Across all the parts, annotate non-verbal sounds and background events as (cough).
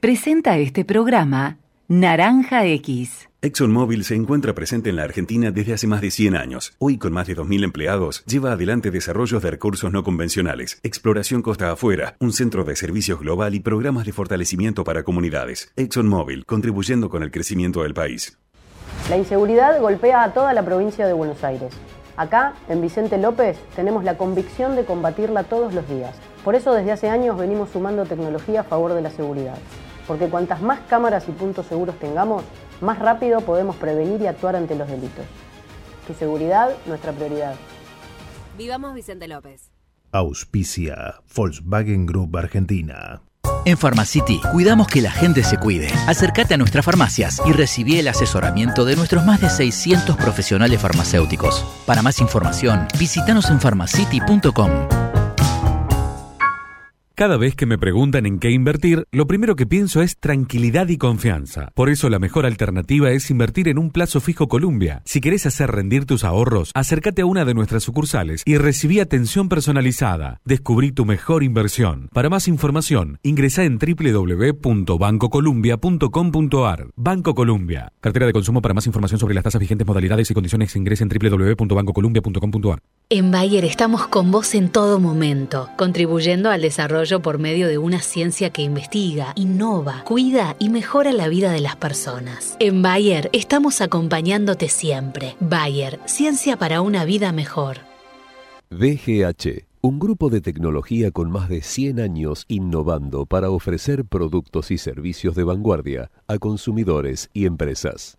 Presenta este programa Naranja X. ExxonMobil se encuentra presente en la Argentina desde hace más de 100 años. Hoy, con más de 2.000 empleados, lleva adelante desarrollos de recursos no convencionales, exploración costa afuera, un centro de servicios global y programas de fortalecimiento para comunidades. ExxonMobil, contribuyendo con el crecimiento del país. La inseguridad golpea a toda la provincia de Buenos Aires. Acá, en Vicente López, tenemos la convicción de combatirla todos los días. Por eso desde hace años venimos sumando tecnología a favor de la seguridad porque cuantas más cámaras y puntos seguros tengamos, más rápido podemos prevenir y actuar ante los delitos. Tu seguridad, nuestra prioridad. Vivamos Vicente López. Auspicia Volkswagen Group Argentina. En Pharmacity cuidamos que la gente se cuide. Acércate a nuestras farmacias y recibí el asesoramiento de nuestros más de 600 profesionales farmacéuticos. Para más información, visítanos en pharmacity.com. Cada vez que me preguntan en qué invertir, lo primero que pienso es tranquilidad y confianza. Por eso la mejor alternativa es invertir en un plazo fijo Columbia. Si querés hacer rendir tus ahorros, acércate a una de nuestras sucursales y recibí atención personalizada. Descubrí tu mejor inversión. Para más información, ingresa en www.bancocolumbia.com.ar. Banco Columbia. Cartera de consumo para más información sobre las tasas vigentes, modalidades y condiciones ingresa en www.bancocolumbia.com.ar. En Bayer estamos con vos en todo momento, contribuyendo al desarrollo por medio de una ciencia que investiga, innova, cuida y mejora la vida de las personas. En Bayer estamos acompañándote siempre. Bayer, ciencia para una vida mejor. DGH, un grupo de tecnología con más de 100 años innovando para ofrecer productos y servicios de vanguardia a consumidores y empresas.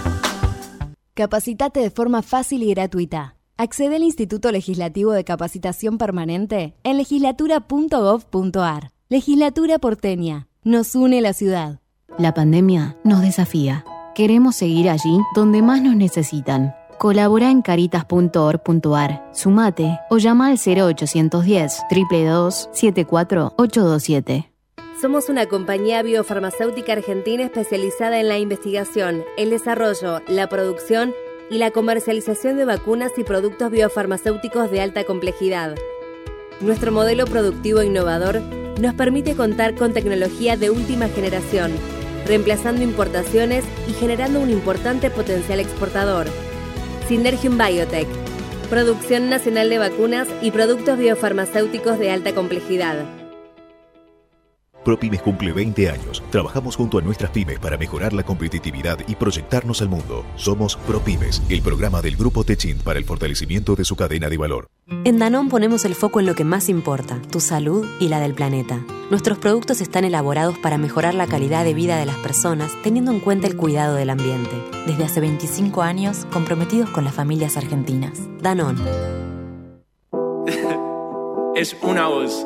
Capacitate de forma fácil y gratuita. Accede al Instituto Legislativo de Capacitación Permanente en legislatura.gov.ar. Legislatura porteña. Nos une la ciudad. La pandemia nos desafía. Queremos seguir allí donde más nos necesitan. Colabora en caritas.org.ar, sumate o llama al 0810 322 74827. Somos una compañía biofarmacéutica argentina especializada en la investigación, el desarrollo, la producción y la comercialización de vacunas y productos biofarmacéuticos de alta complejidad. Nuestro modelo productivo innovador nos permite contar con tecnología de última generación, reemplazando importaciones y generando un importante potencial exportador. Synergium Biotech, producción nacional de vacunas y productos biofarmacéuticos de alta complejidad. ProPymes cumple 20 años. Trabajamos junto a nuestras pymes para mejorar la competitividad y proyectarnos al mundo. Somos ProPymes, el programa del Grupo Techint para el fortalecimiento de su cadena de valor. En Danón ponemos el foco en lo que más importa, tu salud y la del planeta. Nuestros productos están elaborados para mejorar la calidad de vida de las personas teniendo en cuenta el cuidado del ambiente. Desde hace 25 años, comprometidos con las familias argentinas. Danón. (laughs) es una voz.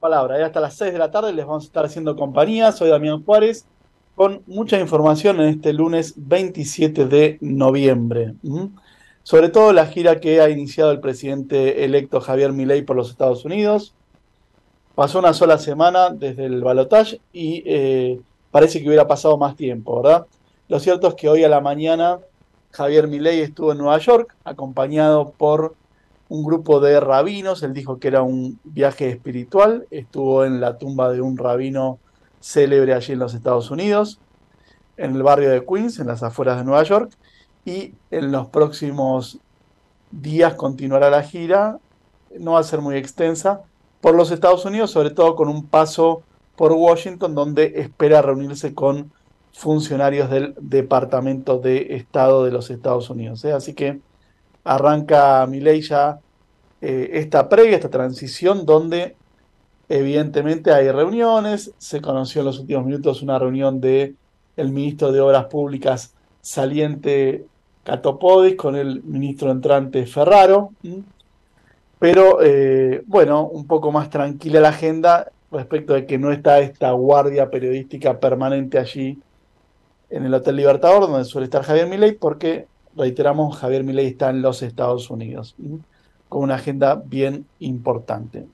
palabra. Hasta las 6 de la tarde les vamos a estar haciendo compañía. Soy Damián Juárez con mucha información en este lunes 27 de noviembre. Sobre todo la gira que ha iniciado el presidente electo Javier Milei por los Estados Unidos. Pasó una sola semana desde el balotaje y eh, parece que hubiera pasado más tiempo, ¿verdad? Lo cierto es que hoy a la mañana Javier Milei estuvo en Nueva York acompañado por un grupo de rabinos. Él dijo que era un viaje espiritual. Estuvo en la tumba de un rabino célebre allí en los Estados Unidos, en el barrio de Queens, en las afueras de Nueva York, y en los próximos días continuará la gira, no va a ser muy extensa, por los Estados Unidos, sobre todo con un paso por Washington, donde espera reunirse con funcionarios del Departamento de Estado de los Estados Unidos. ¿eh? Así que arranca Milei ya eh, esta previa, esta transición, donde Evidentemente hay reuniones, se conoció en los últimos minutos una reunión de el ministro de Obras Públicas saliente Catopodis con el ministro entrante Ferraro, pero eh, bueno, un poco más tranquila la agenda respecto de que no está esta guardia periodística permanente allí en el Hotel Libertador, donde suele estar Javier Milei, porque, reiteramos, Javier Milei está en los Estados Unidos, con una agenda bien importante.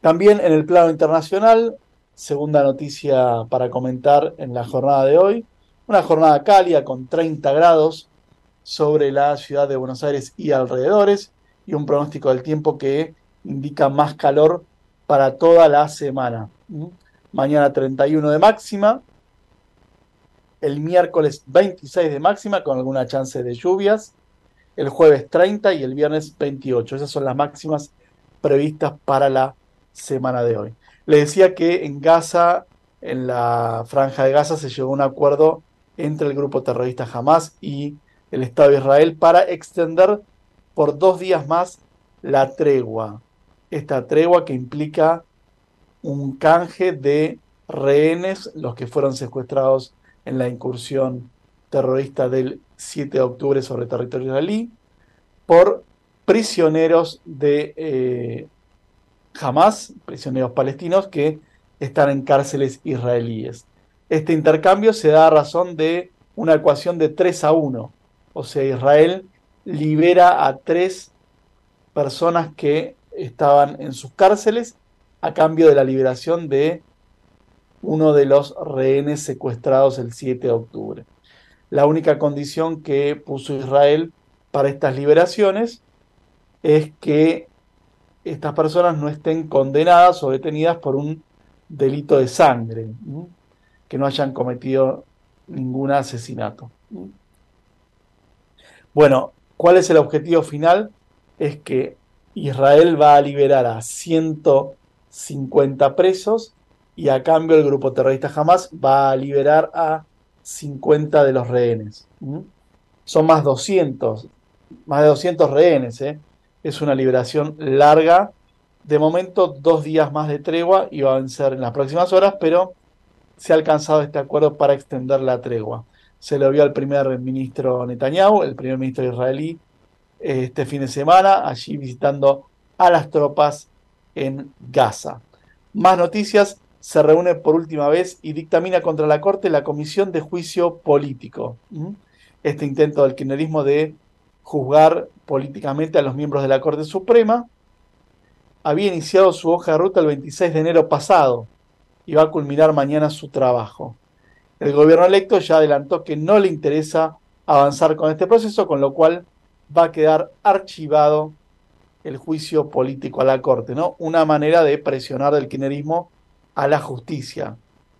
También en el plano internacional, segunda noticia para comentar en la jornada de hoy, una jornada cálida con 30 grados sobre la ciudad de Buenos Aires y alrededores y un pronóstico del tiempo que indica más calor para toda la semana. Mañana 31 de máxima, el miércoles 26 de máxima con alguna chance de lluvias, el jueves 30 y el viernes 28. Esas son las máximas previstas para la semana de hoy. Le decía que en Gaza, en la franja de Gaza, se llegó a un acuerdo entre el grupo terrorista Hamas y el Estado de Israel para extender por dos días más la tregua. Esta tregua que implica un canje de rehenes, los que fueron secuestrados en la incursión terrorista del 7 de octubre sobre territorio israelí, por prisioneros de eh, jamás prisioneros palestinos que están en cárceles israelíes. Este intercambio se da a razón de una ecuación de 3 a 1, o sea, Israel libera a tres personas que estaban en sus cárceles a cambio de la liberación de uno de los rehenes secuestrados el 7 de octubre. La única condición que puso Israel para estas liberaciones es que estas personas no estén condenadas o detenidas por un delito de sangre, que no hayan cometido ningún asesinato. Bueno, ¿cuál es el objetivo final? Es que Israel va a liberar a 150 presos y a cambio el grupo terrorista Hamas va a liberar a 50 de los rehenes. Son más 200, más de 200 rehenes, ¿eh? es una liberación larga. De momento, dos días más de tregua y va a vencer en las próximas horas, pero se ha alcanzado este acuerdo para extender la tregua. Se lo vio al primer ministro Netanyahu, el primer ministro israelí, este fin de semana, allí visitando a las tropas en Gaza. Más noticias, se reúne por última vez y dictamina contra la Corte la Comisión de Juicio Político. Este intento del kirchnerismo de juzgar políticamente a los miembros de la Corte Suprema, había iniciado su hoja de ruta el 26 de enero pasado y va a culminar mañana su trabajo. El gobierno electo ya adelantó que no le interesa avanzar con este proceso, con lo cual va a quedar archivado el juicio político a la Corte, ¿no? Una manera de presionar del kirchnerismo a la justicia,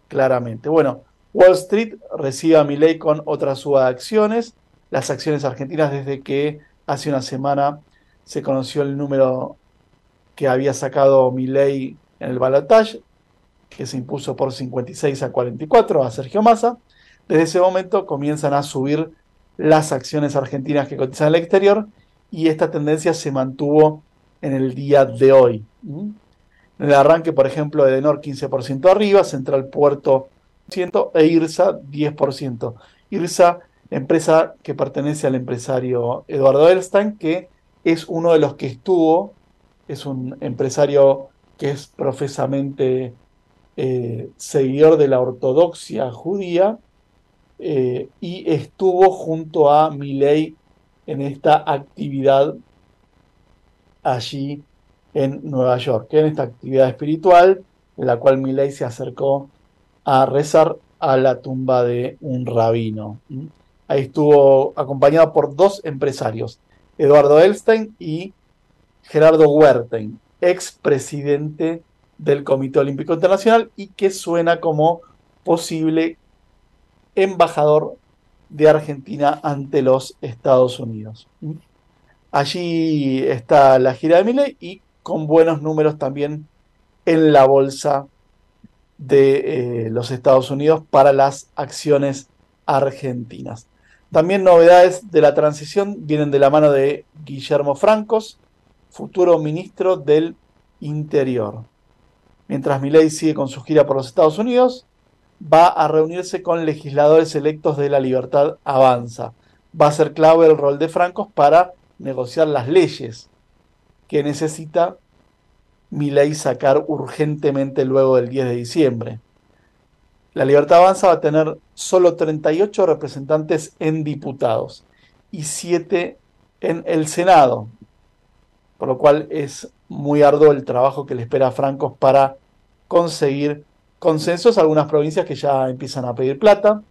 claramente. Bueno, Wall Street recibe a Milley con otra suba de acciones las acciones argentinas desde que hace una semana se conoció el número que había sacado Milei en el balotaje, que se impuso por 56 a 44 a Sergio Massa. Desde ese momento comienzan a subir las acciones argentinas que cotizan en el exterior y esta tendencia se mantuvo en el día de hoy. En el arranque, por ejemplo, de Edenor 15% arriba, Central Puerto 100% e IRSA 10%. IRSA empresa que pertenece al empresario Eduardo Elstein, que es uno de los que estuvo, es un empresario que es profesamente eh, seguidor de la ortodoxia judía, eh, y estuvo junto a Milei en esta actividad allí en Nueva York, en esta actividad espiritual, en la cual Milei se acercó a rezar a la tumba de un rabino. Ahí estuvo acompañado por dos empresarios, Eduardo Elstein y Gerardo Huerten, expresidente del Comité Olímpico Internacional y que suena como posible embajador de Argentina ante los Estados Unidos. Allí está la gira de Milei y con buenos números también en la bolsa de eh, los Estados Unidos para las acciones argentinas. También novedades de la transición vienen de la mano de Guillermo Francos, futuro ministro del Interior. Mientras Milei sigue con su gira por los Estados Unidos, va a reunirse con legisladores electos de la Libertad Avanza. Va a ser clave el rol de Francos para negociar las leyes que necesita Milei sacar urgentemente luego del 10 de diciembre. La Libertad Avanza va a tener solo 38 representantes en diputados y 7 en el Senado, por lo cual es muy arduo el trabajo que le espera a Francos para conseguir consensos. Algunas provincias que ya empiezan a pedir plata,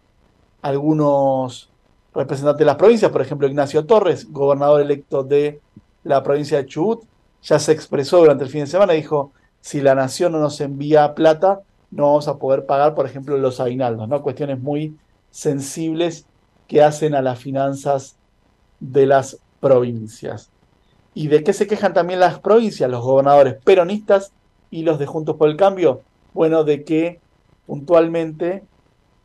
algunos representantes de las provincias, por ejemplo Ignacio Torres, gobernador electo de la provincia de Chubut, ya se expresó durante el fin de semana, dijo, si la nación no nos envía plata, no vamos a poder pagar, por ejemplo, los aguinaldos, ¿no? Cuestiones muy sensibles que hacen a las finanzas de las provincias. ¿Y de qué se quejan también las provincias, los gobernadores peronistas y los de Juntos por el Cambio? Bueno, de que puntualmente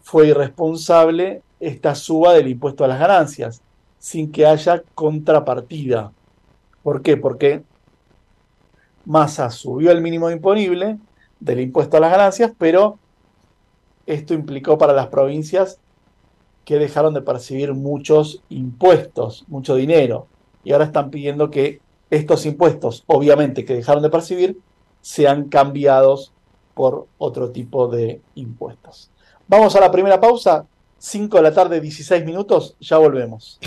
fue irresponsable esta suba del impuesto a las ganancias, sin que haya contrapartida. ¿Por qué? Porque Massa subió el mínimo imponible del impuesto a las ganancias, pero esto implicó para las provincias que dejaron de percibir muchos impuestos, mucho dinero, y ahora están pidiendo que estos impuestos, obviamente que dejaron de percibir, sean cambiados por otro tipo de impuestos. Vamos a la primera pausa, 5 de la tarde, 16 minutos, ya volvemos.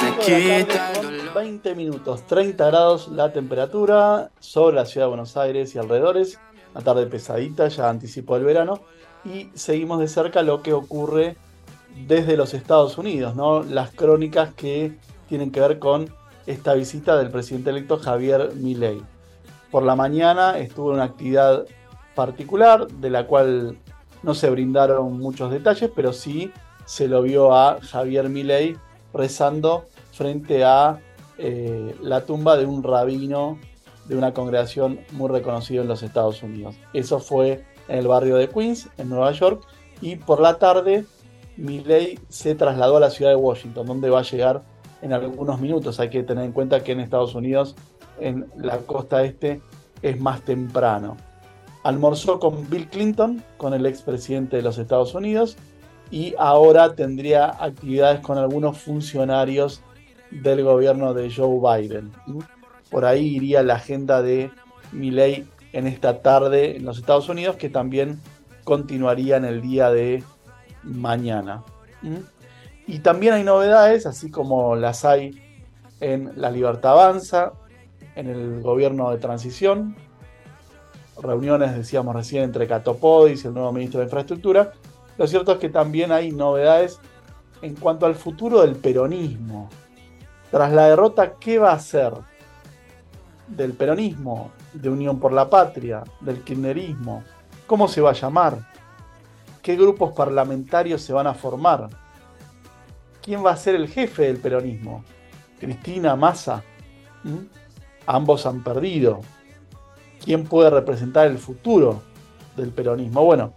Me quita. 20 minutos, 30 grados la temperatura sobre la ciudad de Buenos Aires y alrededores. Una tarde pesadita, ya anticipó el verano. Y seguimos de cerca lo que ocurre desde los Estados Unidos, ¿no? Las crónicas que tienen que ver con esta visita del presidente electo Javier Milei. Por la mañana estuvo en una actividad particular de la cual no se brindaron muchos detalles, pero sí se lo vio a Javier Milei rezando frente a eh, la tumba de un rabino de una congregación muy reconocida en los Estados Unidos. Eso fue en el barrio de Queens, en Nueva York, y por la tarde Milley se trasladó a la ciudad de Washington, donde va a llegar en algunos minutos. Hay que tener en cuenta que en Estados Unidos, en la costa este, es más temprano. Almorzó con Bill Clinton, con el expresidente de los Estados Unidos, y ahora tendría actividades con algunos funcionarios del gobierno de Joe Biden. Por ahí iría la agenda de Milley en esta tarde en los Estados Unidos, que también continuaría en el día de mañana. Y también hay novedades, así como las hay en La Libertad Avanza, en el gobierno de transición, reuniones, decíamos recién, entre Catopodis y el nuevo ministro de Infraestructura. Lo cierto es que también hay novedades en cuanto al futuro del peronismo. Tras la derrota, ¿qué va a hacer del peronismo, de Unión por la Patria, del kirchnerismo? ¿Cómo se va a llamar? ¿Qué grupos parlamentarios se van a formar? ¿Quién va a ser el jefe del peronismo? ¿Cristina Massa? ¿Mm? Ambos han perdido. ¿Quién puede representar el futuro del peronismo? Bueno,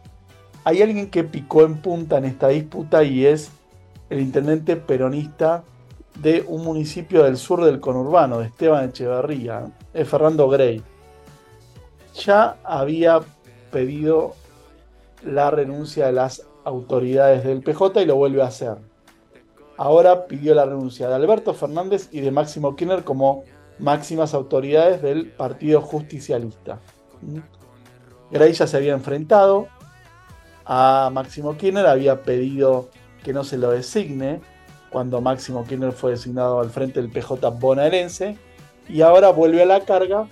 hay alguien que picó en punta en esta disputa y es el intendente peronista de un municipio del sur del conurbano, de Esteban Echeverría, es Fernando Grey. Ya había pedido la renuncia de las autoridades del PJ y lo vuelve a hacer. Ahora pidió la renuncia de Alberto Fernández y de Máximo Kirchner como máximas autoridades del Partido Justicialista. Grey ya se había enfrentado a Máximo Kirchner, había pedido que no se lo designe cuando Máximo Kirchner fue designado al frente del PJ bonaerense y ahora vuelve a la carga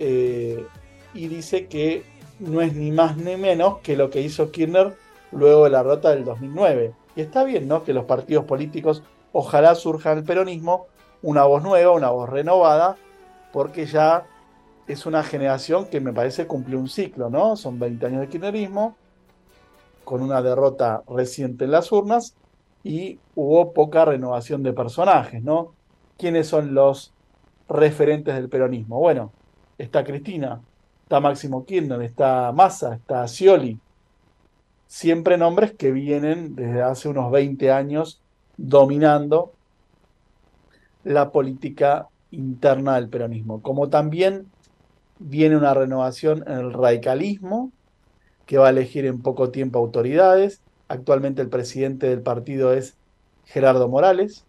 eh, y dice que no es ni más ni menos que lo que hizo Kirchner luego de la rota del 2009. Y está bien, ¿no? Que los partidos políticos, ojalá surja el peronismo, una voz nueva, una voz renovada, porque ya es una generación que me parece cumplió un ciclo, ¿no? Son 20 años de kirchnerismo, con una derrota reciente en las urnas, y hubo poca renovación de personajes, ¿no? ¿Quiénes son los referentes del peronismo? Bueno, está Cristina, está Máximo Kirchner, está Massa, está Scioli. Siempre nombres que vienen desde hace unos 20 años dominando la política interna del peronismo. Como también viene una renovación en el radicalismo, que va a elegir en poco tiempo autoridades. Actualmente el presidente del partido es Gerardo Morales.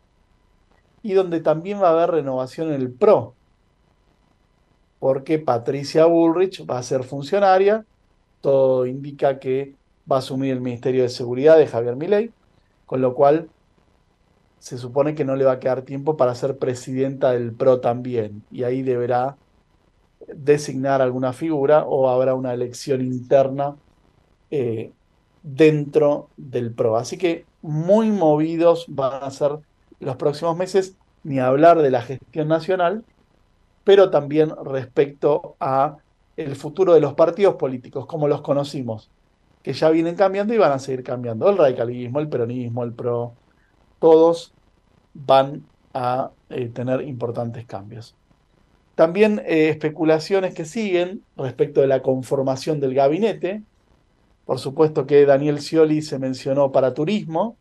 Y donde también va a haber renovación en el PRO, porque Patricia Bullrich va a ser funcionaria. Todo indica que va a asumir el Ministerio de Seguridad de Javier Milei, con lo cual se supone que no le va a quedar tiempo para ser presidenta del PRO también, y ahí deberá designar alguna figura o habrá una elección interna eh, dentro del PRO. Así que muy movidos van a ser los próximos meses, ni hablar de la gestión nacional, pero también respecto a el futuro de los partidos políticos, como los conocimos, que ya vienen cambiando y van a seguir cambiando. El radicalismo, el peronismo, el PRO, todos van a eh, tener importantes cambios. También eh, especulaciones que siguen respecto de la conformación del gabinete. Por supuesto que Daniel Scioli se mencionó para turismo.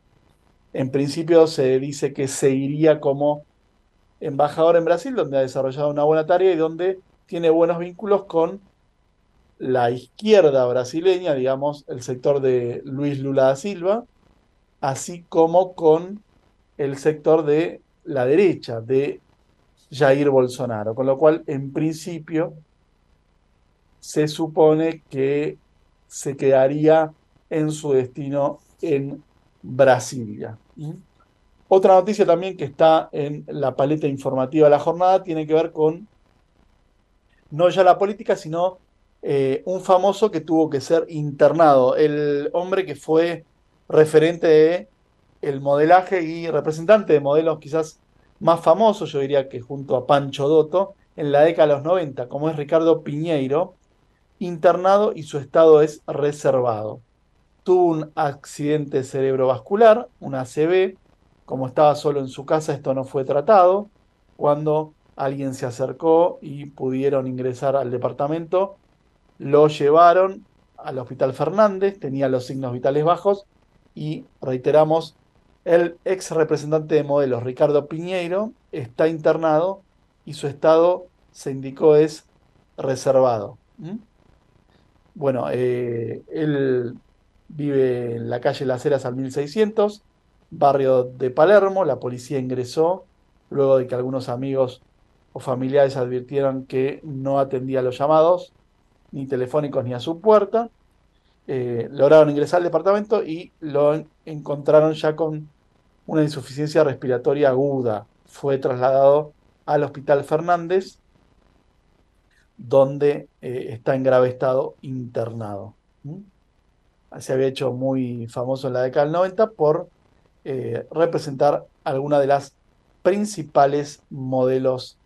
En principio se dice que se iría como embajador en Brasil, donde ha desarrollado una buena tarea y donde tiene buenos vínculos con la izquierda brasileña, digamos, el sector de Luis Lula da Silva, así como con el sector de la derecha, de Jair Bolsonaro. Con lo cual, en principio, se supone que se quedaría en su destino en Brasilia. Otra noticia también que está en la paleta informativa de la jornada tiene que ver con no ya la política, sino eh, un famoso que tuvo que ser internado. El hombre que fue referente de el modelaje y representante de modelos quizás más famoso, yo diría que junto a Pancho Dotto, en la década de los 90, como es Ricardo Piñeiro, internado y su estado es reservado. Tuvo un accidente cerebrovascular, un ACV, como estaba solo en su casa, esto no fue tratado. Cuando alguien se acercó y pudieron ingresar al departamento, lo llevaron al Hospital Fernández, tenía los signos vitales bajos y reiteramos, el ex representante de modelos, Ricardo Piñeiro, está internado y su estado, se indicó, es reservado. Bueno, eh, él vive en la calle Las Heras al 1600, barrio de Palermo. La policía ingresó luego de que algunos amigos o familiares advirtieron que no atendía los llamados, ni telefónicos ni a su puerta. Eh, lograron ingresar al departamento y lo encontraron ya con una insuficiencia respiratoria aguda. Fue trasladado al Hospital Fernández, donde eh, está en grave estado internado. Se había hecho muy famoso en la década del 90 por eh, representar alguna de las principales modelos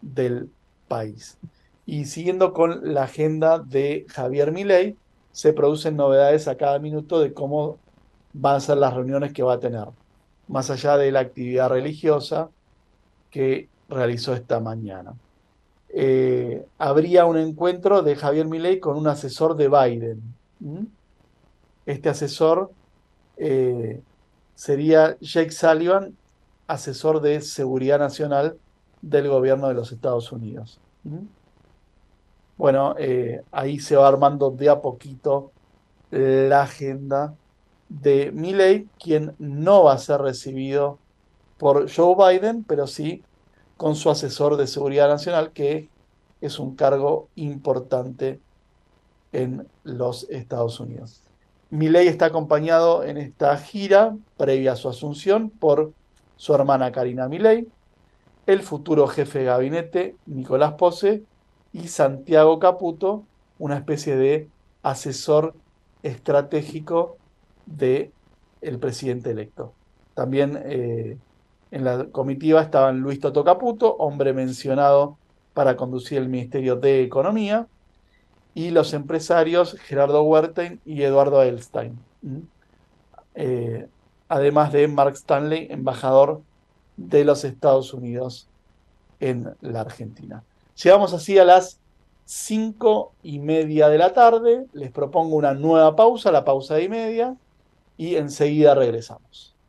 del país. Y siguiendo con la agenda de Javier Milei, se producen novedades a cada minuto de cómo van a ser las reuniones que va a tener, más allá de la actividad religiosa que realizó esta mañana. Eh, habría un encuentro de Javier Milei con un asesor de Biden. Este asesor eh, sería Jake Sullivan, asesor de seguridad nacional del gobierno de los Estados Unidos. Bueno, eh, ahí se va armando de a poquito la agenda de Milley, quien no va a ser recibido por Joe Biden, pero sí con su asesor de seguridad nacional, que es un cargo importante en los Estados Unidos. Milley está acompañado en esta gira previa a su asunción por su hermana Karina Milley, el futuro jefe de gabinete Nicolás Pose y Santiago Caputo, una especie de asesor estratégico del el presidente electo. También eh, en la comitiva estaban Luis Toto Caputo, hombre mencionado para conducir el Ministerio de Economía, y los empresarios Gerardo Wertheim y Eduardo Elstein. Eh, además de Mark Stanley, embajador de los Estados Unidos en la Argentina. Llegamos así a las cinco y media de la tarde. Les propongo una nueva pausa, la pausa de y media, y enseguida regresamos.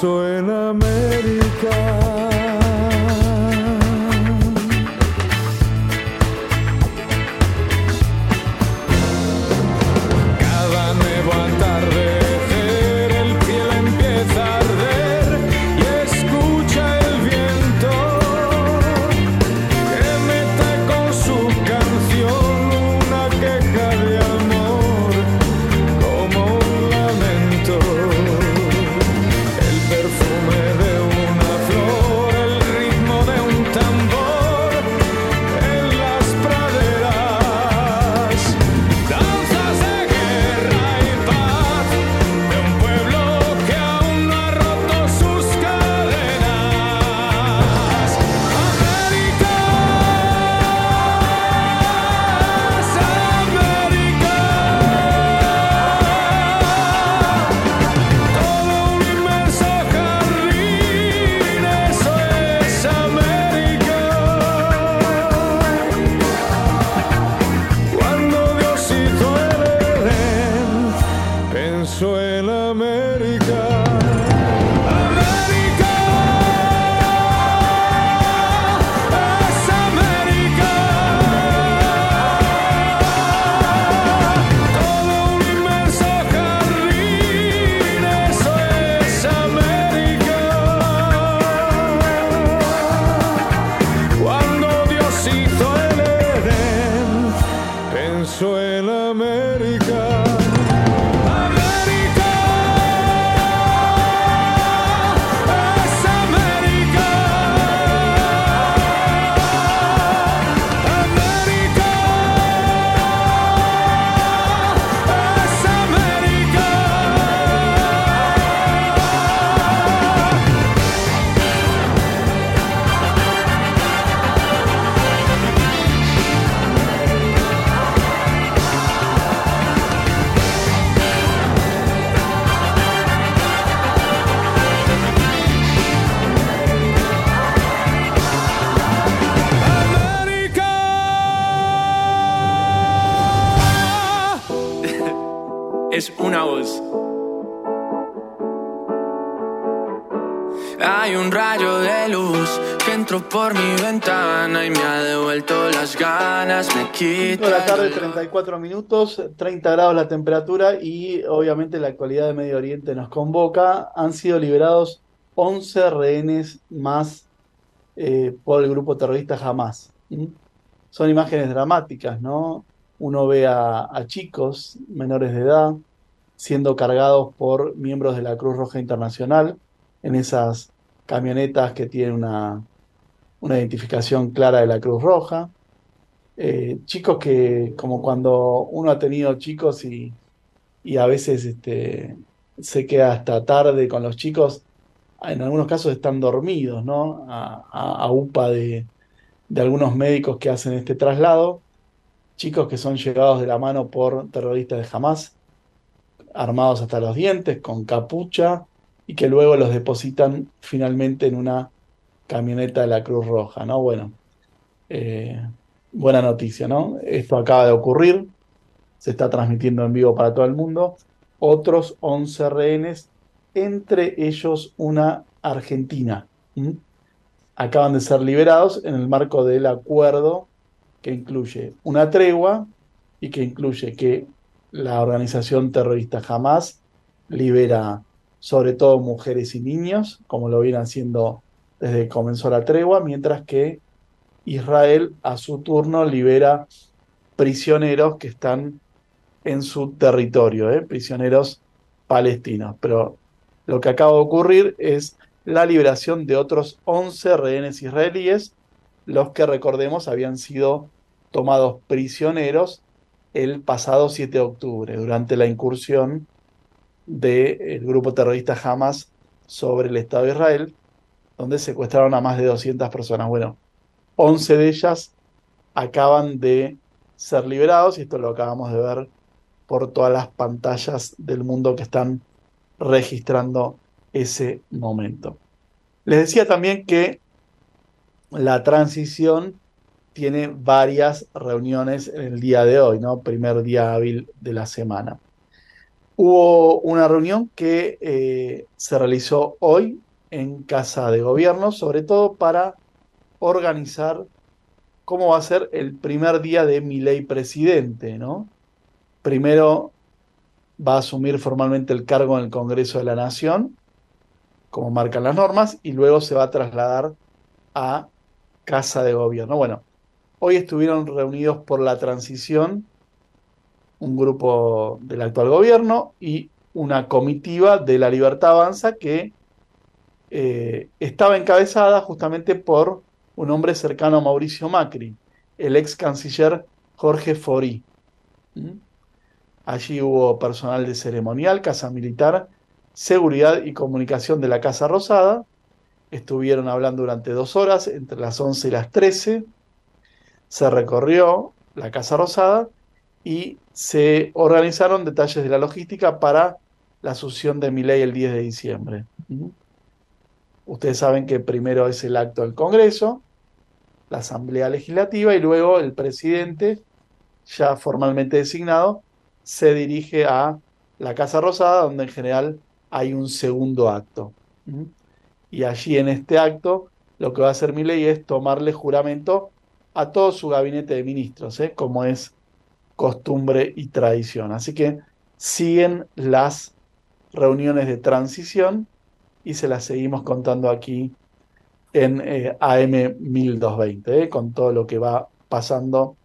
Pensó en América. 44 minutos, 30 grados la temperatura y obviamente la actualidad de Medio Oriente nos convoca. Han sido liberados 11 rehenes más eh, por el grupo terrorista Hamas. Son imágenes dramáticas, ¿no? Uno ve a, a chicos menores de edad siendo cargados por miembros de la Cruz Roja Internacional en esas camionetas que tienen una, una identificación clara de la Cruz Roja. Eh, chicos que, como cuando uno ha tenido chicos y, y a veces este, se queda hasta tarde con los chicos, en algunos casos están dormidos, ¿no? A, UPA de, de algunos médicos que hacen este traslado. Chicos que son llevados de la mano por terroristas de Hamas, armados hasta los dientes, con capucha, y que luego los depositan finalmente en una camioneta de la Cruz Roja, ¿no? Bueno, eh, buena noticia, ¿no? Esto acaba de ocurrir, se está transmitiendo en vivo para todo el mundo. Otros 11 rehenes, entre ellos una argentina. Acaban de ser liberados en el marco del acuerdo que incluye una tregua y que incluye que la organización terrorista Hamas libera sobre todo mujeres y niños, como lo viene haciendo desde que comenzó la tregua, mientras que Israel a su turno libera prisioneros que están en su territorio, ¿eh? prisioneros palestinos. Pero lo que acaba de ocurrir es la liberación de otros 11 rehenes israelíes, los que recordemos habían sido tomados prisioneros el pasado 7 de octubre, durante la incursión del grupo terrorista Hamas sobre el Estado de Israel, donde secuestraron a más de 200 personas. Bueno, 11 de ellas acaban de ser liberados y esto lo acabamos de ver por todas las pantallas del mundo que están registrando ese momento. Les decía también que la transición tiene varias reuniones en el día de hoy, ¿no? Primer día hábil de la semana. Hubo una reunión que eh, se realizó hoy en Casa de Gobierno, sobre todo para organizar cómo va a ser el primer día de mi ley presidente, ¿no? Primero va a asumir formalmente el cargo en el Congreso de la Nación, como marcan las normas, y luego se va a trasladar a Casa de Gobierno. Bueno, hoy estuvieron reunidos por la transición un grupo del actual gobierno y una comitiva de la Libertad Avanza que eh, estaba encabezada justamente por un hombre cercano a Mauricio Macri, el ex canciller Jorge Fori. ¿Mm? Allí hubo personal de ceremonial, casa militar, seguridad y comunicación de la Casa Rosada. Estuvieron hablando durante dos horas, entre las 11 y las 13. Se recorrió la Casa Rosada y se organizaron detalles de la logística para la asunción de mi ley el 10 de diciembre. ¿Mm? Ustedes saben que primero es el acto del Congreso, la Asamblea Legislativa y luego el presidente, ya formalmente designado, se dirige a la Casa Rosada, donde en general hay un segundo acto. ¿Mm? Y allí en este acto lo que va a hacer mi ley es tomarle juramento a todo su gabinete de ministros, ¿eh? como es costumbre y tradición. Así que siguen las reuniones de transición y se las seguimos contando aquí en eh, AM 1220, ¿eh? con todo lo que va pasando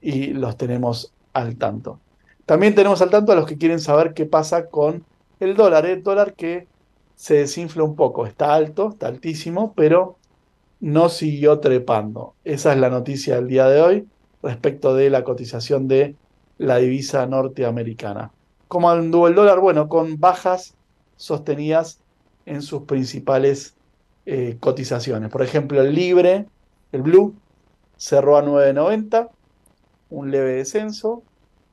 y los tenemos al tanto. También tenemos al tanto a los que quieren saber qué pasa con el dólar, ¿eh? el dólar que se desinfla un poco, está alto, está altísimo, pero no siguió trepando. Esa es la noticia del día de hoy respecto de la cotización de la divisa norteamericana. ¿Cómo anduvo el dólar? Bueno, con bajas sostenidas en sus principales eh, cotizaciones. Por ejemplo, el libre, el blue, cerró a 9.90, un leve descenso.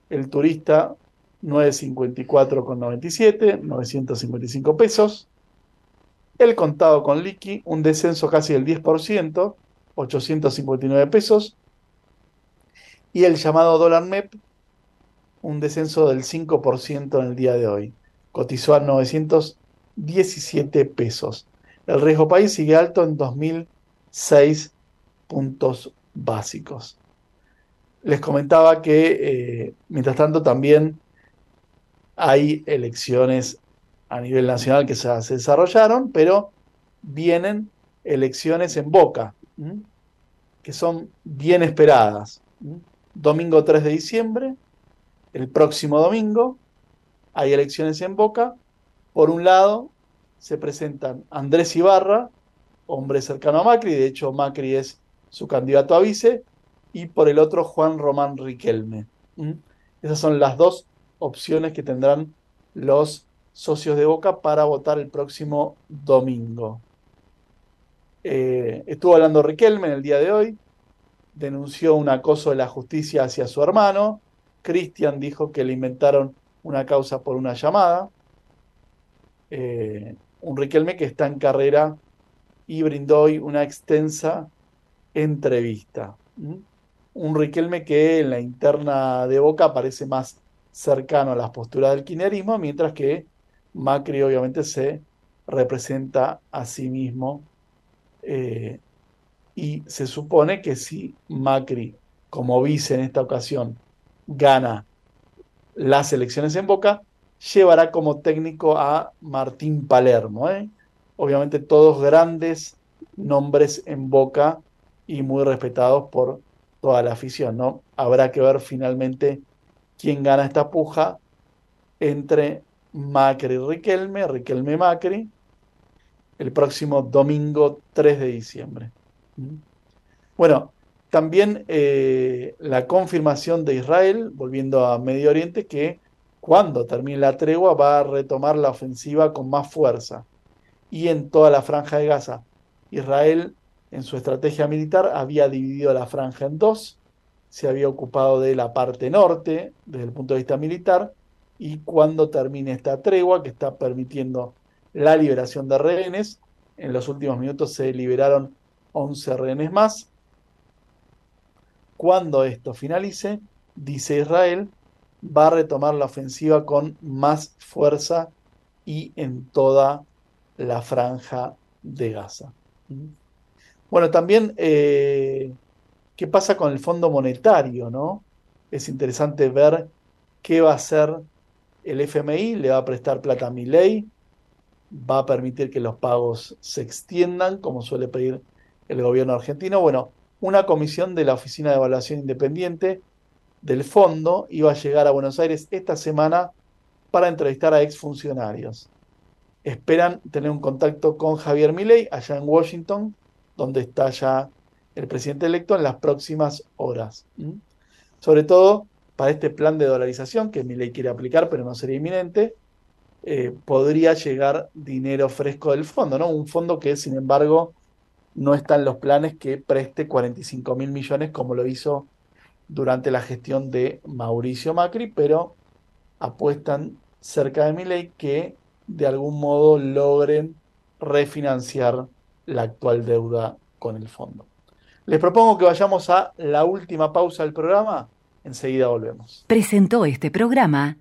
El turista 954,97, 955 pesos. El contado con liqui, un descenso casi del 10%, 859 pesos. Y el llamado dólar MEP, un descenso del 5% en el día de hoy. Cotizó a 917 pesos. El riesgo país sigue alto en seis puntos básicos. Les comentaba que, eh, mientras tanto, también hay elecciones a nivel nacional que se, desarrollaron, pero vienen elecciones en Boca, que son bien esperadas. Domingo 3 de diciembre, el próximo domingo, hay elecciones en Boca. Por un lado, se presentan Andrés Ibarra, hombre cercano a Macri, de hecho Macri es su candidato a vice, y por el otro Juan Román Riquelme. ¿m? Esas son las dos opciones que tendrán los socios de Boca para votar el próximo domingo. Eh, estuvo hablando Riquelme en el día de hoy, denunció un acoso de la justicia hacia su hermano, Cristian dijo que le inventaron una causa por una llamada, eh, un Riquelme que está en carrera y brindó hoy una extensa entrevista. Un Riquelme que en la interna de Boca parece más cercano a las posturas del kirchnerismo, mientras que Macri obviamente se representa a sí mismo eh, y se supone que si Macri, como vice en esta ocasión, gana las elecciones en Boca, llevará como técnico a Martín Palermo. ¿eh? Obviamente todos grandes nombres en Boca y muy respetados por toda la afición. ¿no? Habrá que ver finalmente quién gana esta puja entre Macri y Riquelme, Riquelme Macri, el próximo domingo 3 de diciembre. Bueno, también eh, la confirmación de Israel, volviendo a Medio Oriente, que cuando termine la tregua va a retomar la ofensiva con más fuerza. Y en toda la franja de Gaza, Israel en su estrategia militar había dividido la franja en dos, se había ocupado de la parte norte desde el punto de vista militar, y cuando termine esta tregua que está permitiendo la liberación de rehenes, en los últimos minutos se liberaron 11 rehenes más. Cuando esto finalice, dice Israel, va a retomar la ofensiva con más fuerza y en toda la franja de Gaza. Bueno, también, eh, ¿qué pasa con el Fondo Monetario? ¿no? Es interesante ver qué va a hacer el FMI, le va a prestar plata a mi ley, va a permitir que los pagos se extiendan, como suele pedir el gobierno argentino. Bueno, una comisión de la Oficina de Evaluación Independiente del fondo iba a llegar a Buenos Aires esta semana para entrevistar a exfuncionarios. Esperan tener un contacto con Javier Milei allá en Washington, donde está ya el presidente electo en las próximas horas. Sobre todo para este plan de dolarización que Milei quiere aplicar, pero no sería inminente, eh, podría llegar dinero fresco del fondo, ¿no? Un fondo que, sin embargo, no está en los planes que preste 45 mil millones como lo hizo durante la gestión de Mauricio Macri, pero apuestan cerca de mi ley que de algún modo logren refinanciar la actual deuda con el fondo. Les propongo que vayamos a la última pausa del programa. Enseguida volvemos. Presentó este programa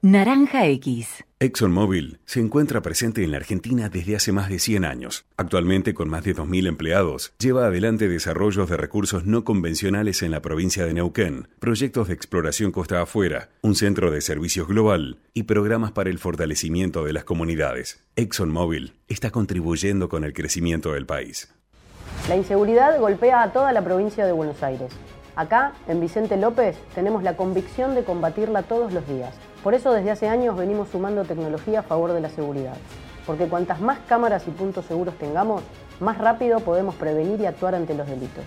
Naranja X. ExxonMobil se encuentra presente en la Argentina desde hace más de 100 años. Actualmente, con más de 2.000 empleados, lleva adelante desarrollos de recursos no convencionales en la provincia de Neuquén, proyectos de exploración costa afuera, un centro de servicios global y programas para el fortalecimiento de las comunidades. ExxonMobil está contribuyendo con el crecimiento del país. La inseguridad golpea a toda la provincia de Buenos Aires. Acá, en Vicente López, tenemos la convicción de combatirla todos los días. Por eso desde hace años venimos sumando tecnología a favor de la seguridad. Porque cuantas más cámaras y puntos seguros tengamos, más rápido podemos prevenir y actuar ante los delitos.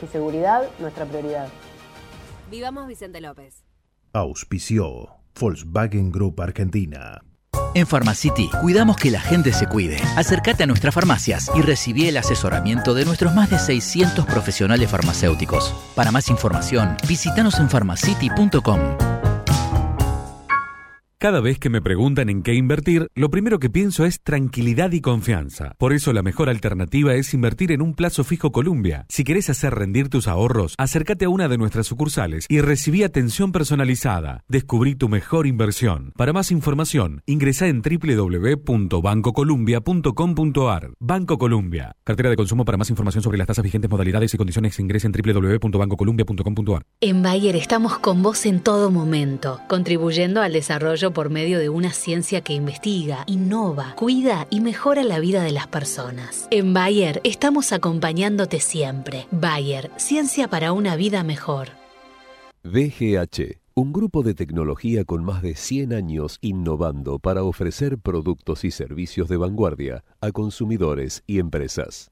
Tu seguridad, nuestra prioridad. Vivamos Vicente López. Auspició Volkswagen Group Argentina. En Pharmacity cuidamos que la gente se cuide. Acércate a nuestras farmacias y recibí el asesoramiento de nuestros más de 600 profesionales farmacéuticos. Para más información, visítanos en pharmacity.com. Cada vez que me preguntan en qué invertir, lo primero que pienso es tranquilidad y confianza. Por eso la mejor alternativa es invertir en un plazo fijo Columbia. Si querés hacer rendir tus ahorros, acércate a una de nuestras sucursales y recibí atención personalizada. Descubrí tu mejor inversión. Para más información, ingresa en www.bancocolumbia.com.ar. Banco Columbia. Cartera de consumo para más información sobre las tasas vigentes, modalidades y condiciones ingresa en www.bancocolumbia.com.ar. En Bayer estamos con vos en todo momento, contribuyendo al desarrollo por medio de una ciencia que investiga, innova, cuida y mejora la vida de las personas. En Bayer estamos acompañándote siempre. Bayer, ciencia para una vida mejor. DGH, un grupo de tecnología con más de 100 años innovando para ofrecer productos y servicios de vanguardia a consumidores y empresas.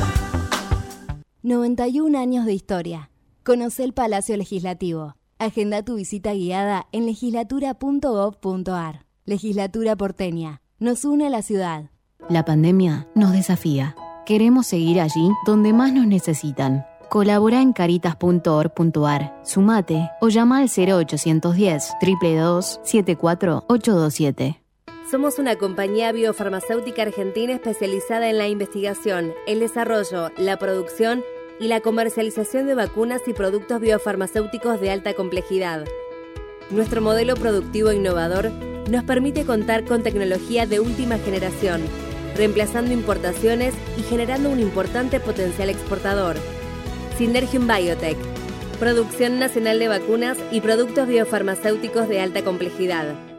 91 años de historia. Conoce el Palacio Legislativo. Agenda tu visita guiada en legislatura.gov.ar. Legislatura porteña. Nos une a la ciudad. La pandemia nos desafía. Queremos seguir allí donde más nos necesitan. Colabora en caritas.org.ar, sumate o llama al 0810 322 74827. Somos una compañía biofarmacéutica argentina especializada en la investigación, el desarrollo, la producción y la comercialización de vacunas y productos biofarmacéuticos de alta complejidad. Nuestro modelo productivo innovador nos permite contar con tecnología de última generación, reemplazando importaciones y generando un importante potencial exportador. Synergium Biotech, producción nacional de vacunas y productos biofarmacéuticos de alta complejidad.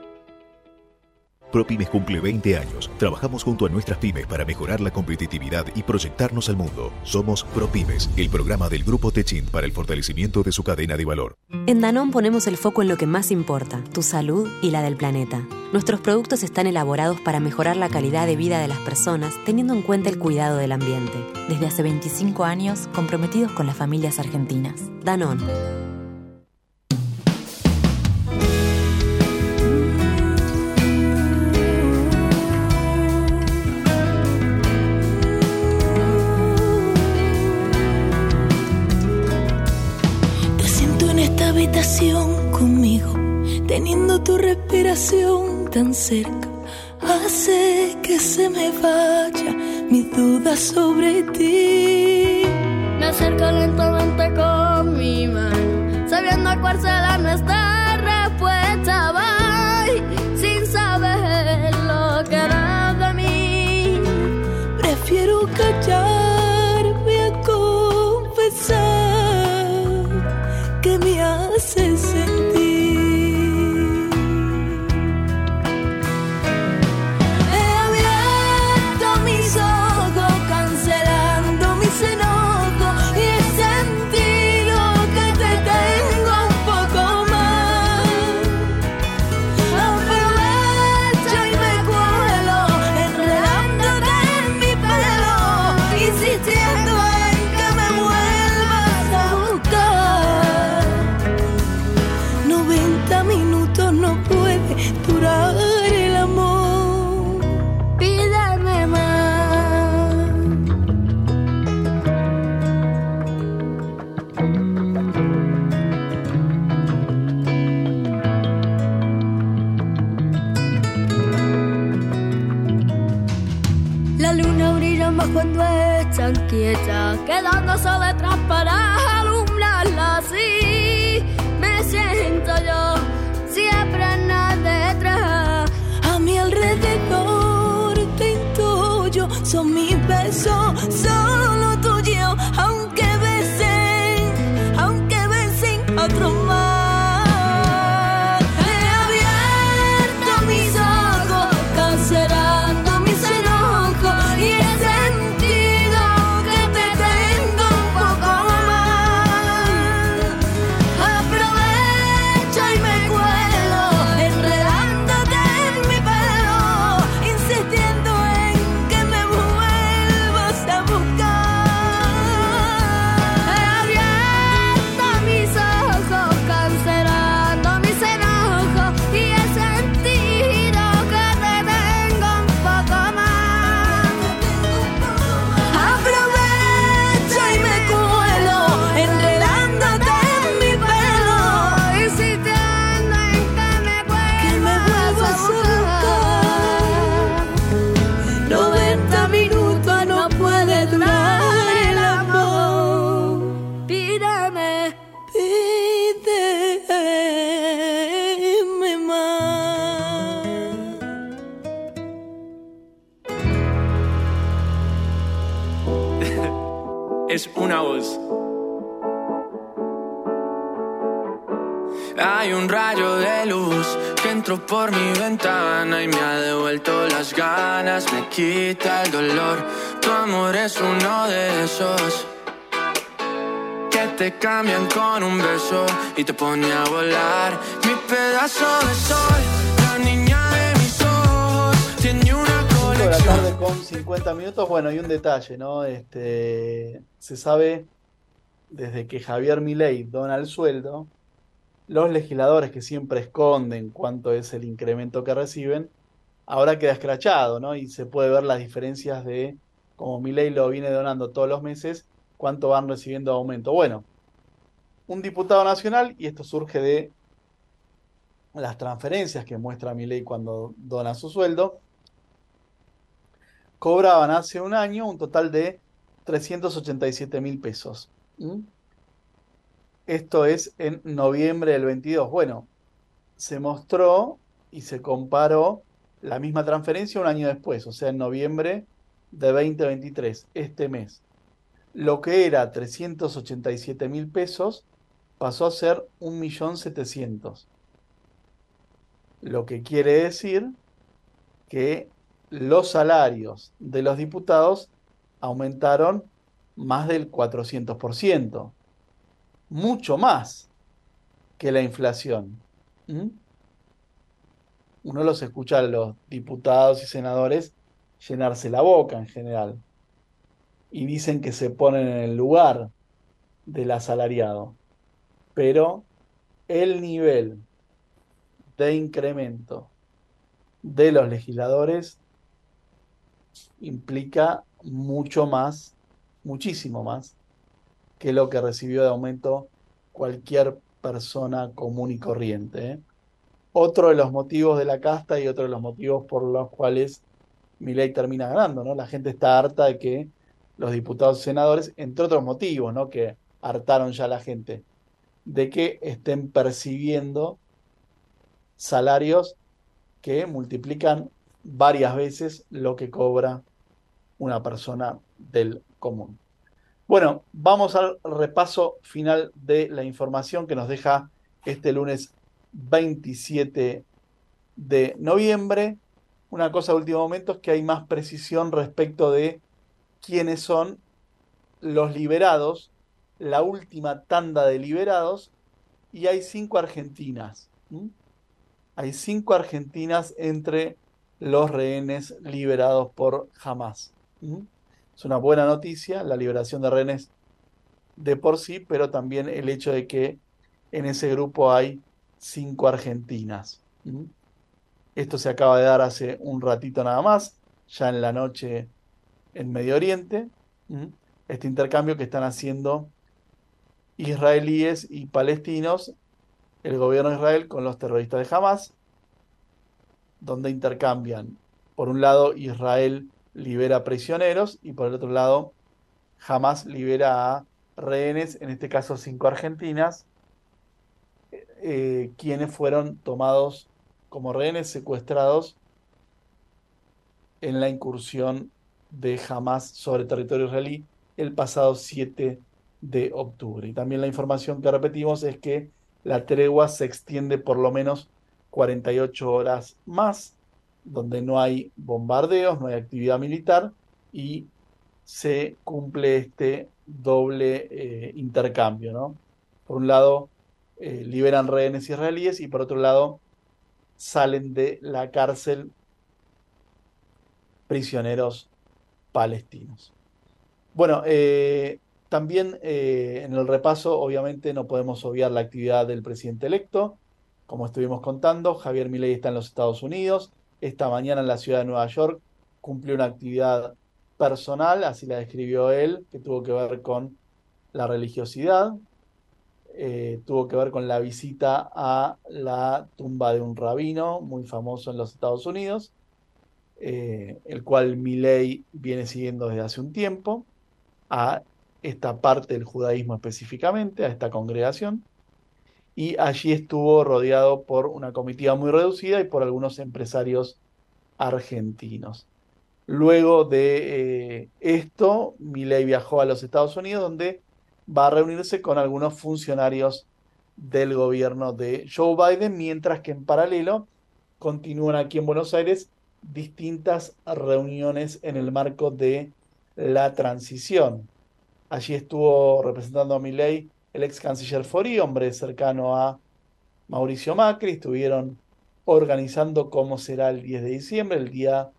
ProPymes cumple 20 años. Trabajamos junto a nuestras pymes para mejorar la competitividad y proyectarnos al mundo. Somos ProPymes, el programa del Grupo Techint para el fortalecimiento de su cadena de valor. En Danón ponemos el foco en lo que más importa, tu salud y la del planeta. Nuestros productos están elaborados para mejorar la calidad de vida de las personas teniendo en cuenta el cuidado del ambiente. Desde hace 25 años, comprometidos con las familias argentinas. Danón. Habitación conmigo, teniendo tu respiración tan cerca. Hace que se me vaya mis dudas sobre ti. Me acerco lentamente con mi mano, sabiendo cuál será nuestra respuesta. quieta, quedando solo. Y te pone a volar. Mi pedazo de sol, la niña de mis ojos, tiene una Cinco de la colección. tarde con 50 minutos. Bueno, y un detalle, ¿no? Este, se sabe desde que Javier Milei dona el sueldo, los legisladores que siempre esconden cuánto es el incremento que reciben, ahora queda escrachado, ¿no? Y se puede ver las diferencias de, como Milei lo viene donando todos los meses, cuánto van recibiendo aumento. Bueno, un diputado nacional, y esto surge de las transferencias que muestra Milei cuando dona su sueldo, cobraban hace un año un total de 387 mil pesos. ¿Mm? Esto es en noviembre del 22. Bueno, se mostró y se comparó la misma transferencia un año después, o sea, en noviembre de 2023, este mes. Lo que era 387 mil pesos pasó a ser 1.700.000. Lo que quiere decir que los salarios de los diputados aumentaron más del 400%, mucho más que la inflación. ¿Mm? Uno los escucha a los diputados y senadores llenarse la boca en general y dicen que se ponen en el lugar del asalariado, pero el nivel de incremento de los legisladores implica mucho más, muchísimo más, que lo que recibió de aumento cualquier persona común y corriente. ¿eh? Otro de los motivos de la casta y otro de los motivos por los cuales Milei termina ganando, ¿no? La gente está harta de que los diputados y senadores, entre otros motivos, ¿no? Que hartaron ya a la gente, de que estén percibiendo salarios que multiplican varias veces lo que cobra una persona del común. Bueno, vamos al repaso final de la información que nos deja este lunes 27 de noviembre. Una cosa último momento es que hay más precisión respecto de quiénes son los liberados, la última tanda de liberados, y hay cinco argentinas. Hay cinco argentinas entre los rehenes liberados por Hamas. Es una buena noticia la liberación de rehenes de por sí, pero también el hecho de que en ese grupo hay cinco argentinas. Esto se acaba de dar hace un ratito nada más, ya en la noche en Medio Oriente. Este intercambio que están haciendo israelíes y palestinos, el gobierno de Israel con los terroristas de Hamas, donde intercambian, por un lado, Israel libera prisioneros y por el otro lado, Hamas libera a rehenes, en este caso cinco argentinas, eh, quienes fueron tomados como rehenes secuestrados en la incursión de Hamas sobre territorio israelí el pasado 7 de octubre. Y también la información que repetimos es que la tregua se extiende por lo menos 48 horas más, donde no hay bombardeos, no hay actividad militar y se cumple este doble eh, intercambio, ¿no? Por un lado, eh, liberan rehenes israelíes y por otro lado, salen de la cárcel prisioneros palestinos. Bueno, eh, también eh, en el repaso, obviamente, no podemos obviar la actividad del presidente electo. Como estuvimos contando, Javier Milei está en los Estados Unidos. Esta mañana en la ciudad de Nueva York cumplió una actividad personal, así la describió él, que tuvo que ver con la religiosidad, eh, tuvo que ver con la visita a la tumba de un rabino muy famoso en los Estados Unidos, eh, el cual Milei viene siguiendo desde hace un tiempo, a esta parte del judaísmo específicamente, a esta congregación, y allí estuvo rodeado por una comitiva muy reducida y por algunos empresarios argentinos. Luego de eh, esto, Milley viajó a los Estados Unidos, donde va a reunirse con algunos funcionarios del gobierno de Joe Biden, mientras que en paralelo continúan aquí en Buenos Aires distintas reuniones en el marco de la transición. Allí estuvo representando a Milley el ex canciller Fori, hombre cercano a Mauricio Macri, estuvieron organizando cómo será el 10 de diciembre, el día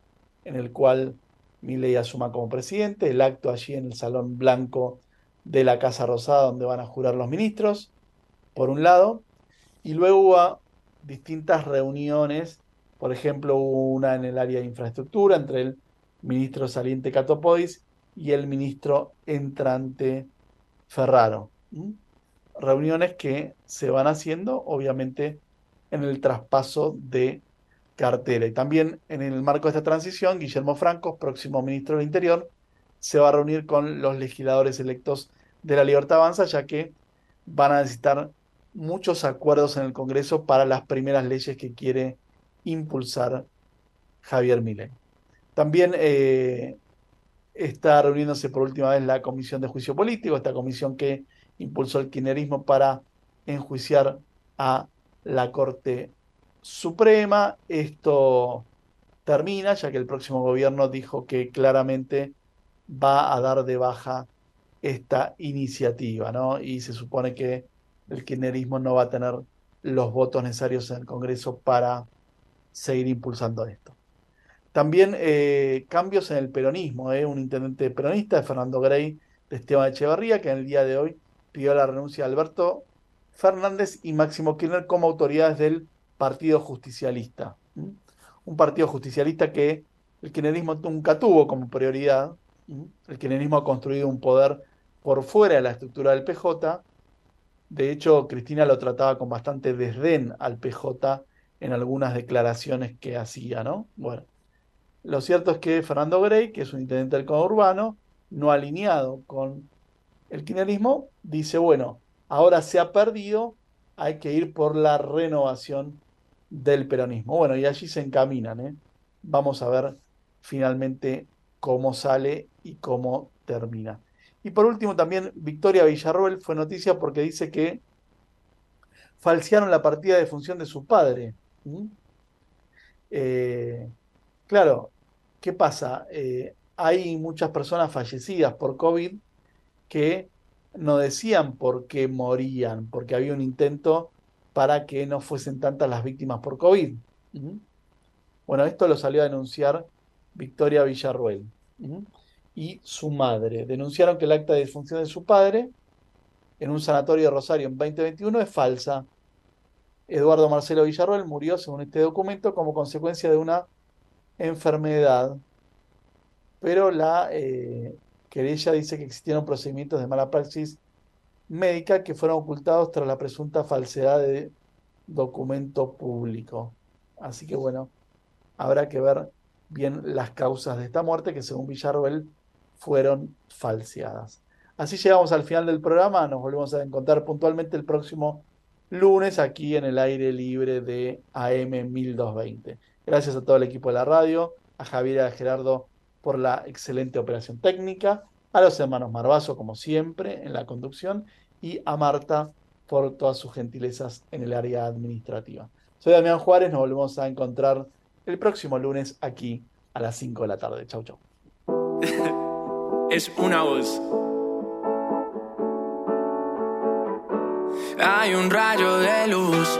en el cual Milley asuma como presidente, el acto allí en el Salón Blanco de la Casa Rosada donde van a jurar los ministros, por un lado, y luego hubo distintas reuniones, por ejemplo, una en el área de infraestructura entre el ministro saliente Catopodis y el ministro entrante Ferraro. Reuniones que se van haciendo, obviamente, en el traspaso de cartera. Y también en el marco de esta transición, Guillermo Franco, próximo ministro del Interior, se va a reunir con los legisladores electos de la Libertad Avanza, ya que van a necesitar muchos acuerdos en el Congreso para las primeras leyes que quiere impulsar Javier Milei. También eh, está reuniéndose por última vez la Comisión de Juicio Político, esta comisión que impulsó el kirchnerismo para enjuiciar a la Corte Suprema. Esto termina, ya que el próximo gobierno dijo que claramente va a dar de baja esta iniciativa, ¿no? Y se supone que el kirchnerismo no va a tener los votos necesarios en el Congreso para seguir impulsando esto. También eh, cambios en el peronismo. ¿eh? Un intendente peronista, Fernando Grey, de Esteban Echeverría, que en el día de hoy pidió la renuncia de Alberto Fernández y Máximo Kirchner como autoridades del Partido Justicialista. Un partido justicialista que el kirchnerismo nunca tuvo como prioridad. El kirchnerismo ha construido un poder por fuera de la estructura del PJ. De hecho, Cristina lo trataba con bastante desdén al PJ en algunas declaraciones que hacía, ¿no? Bueno, lo cierto es que Fernando Grey, que es un intendente del conurbano, no alineado con el kirchnerismo, dice, bueno, ahora se ha perdido, hay que ir por la renovación del peronismo. Bueno, y allí se encaminan, ¿eh? Vamos a ver finalmente cómo sale y cómo termina. Y por último, también Victoria Villarroel fue noticia porque dice que falsearon la partida de función de su padre. Eh, claro, ¿qué pasa? Eh, hay muchas personas fallecidas por COVID que no decían por qué morían, porque había un intento para que no fuesen tantas las víctimas por COVID. Bueno, esto lo salió a denunciar Victoria Villarruel y su madre. Denunciaron que el acta de disfunción de su padre en un sanatorio de Rosario en 2021 es falsa. Eduardo Marcelo Villarroel murió, según este documento, como consecuencia de una enfermedad. Pero la eh, querella dice que existieron procedimientos de mala praxis médica que fueron ocultados tras la presunta falsedad de documento público. Así que bueno, habrá que ver bien las causas de esta muerte que según Villarroel fueron falseadas. Así llegamos al final del programa, nos volvemos a encontrar puntualmente el próximo lunes aquí en el aire libre de AM 1220. Gracias a todo el equipo de la radio, a Javier y a Gerardo por la excelente operación técnica, a los hermanos Marbazo como siempre en la conducción y a Marta por todas sus gentilezas en el área administrativa. Soy Damián Juárez, nos volvemos a encontrar el próximo lunes aquí a las 5 de la tarde. Chau, chau. (laughs) es una voz. Hay un rayo de luz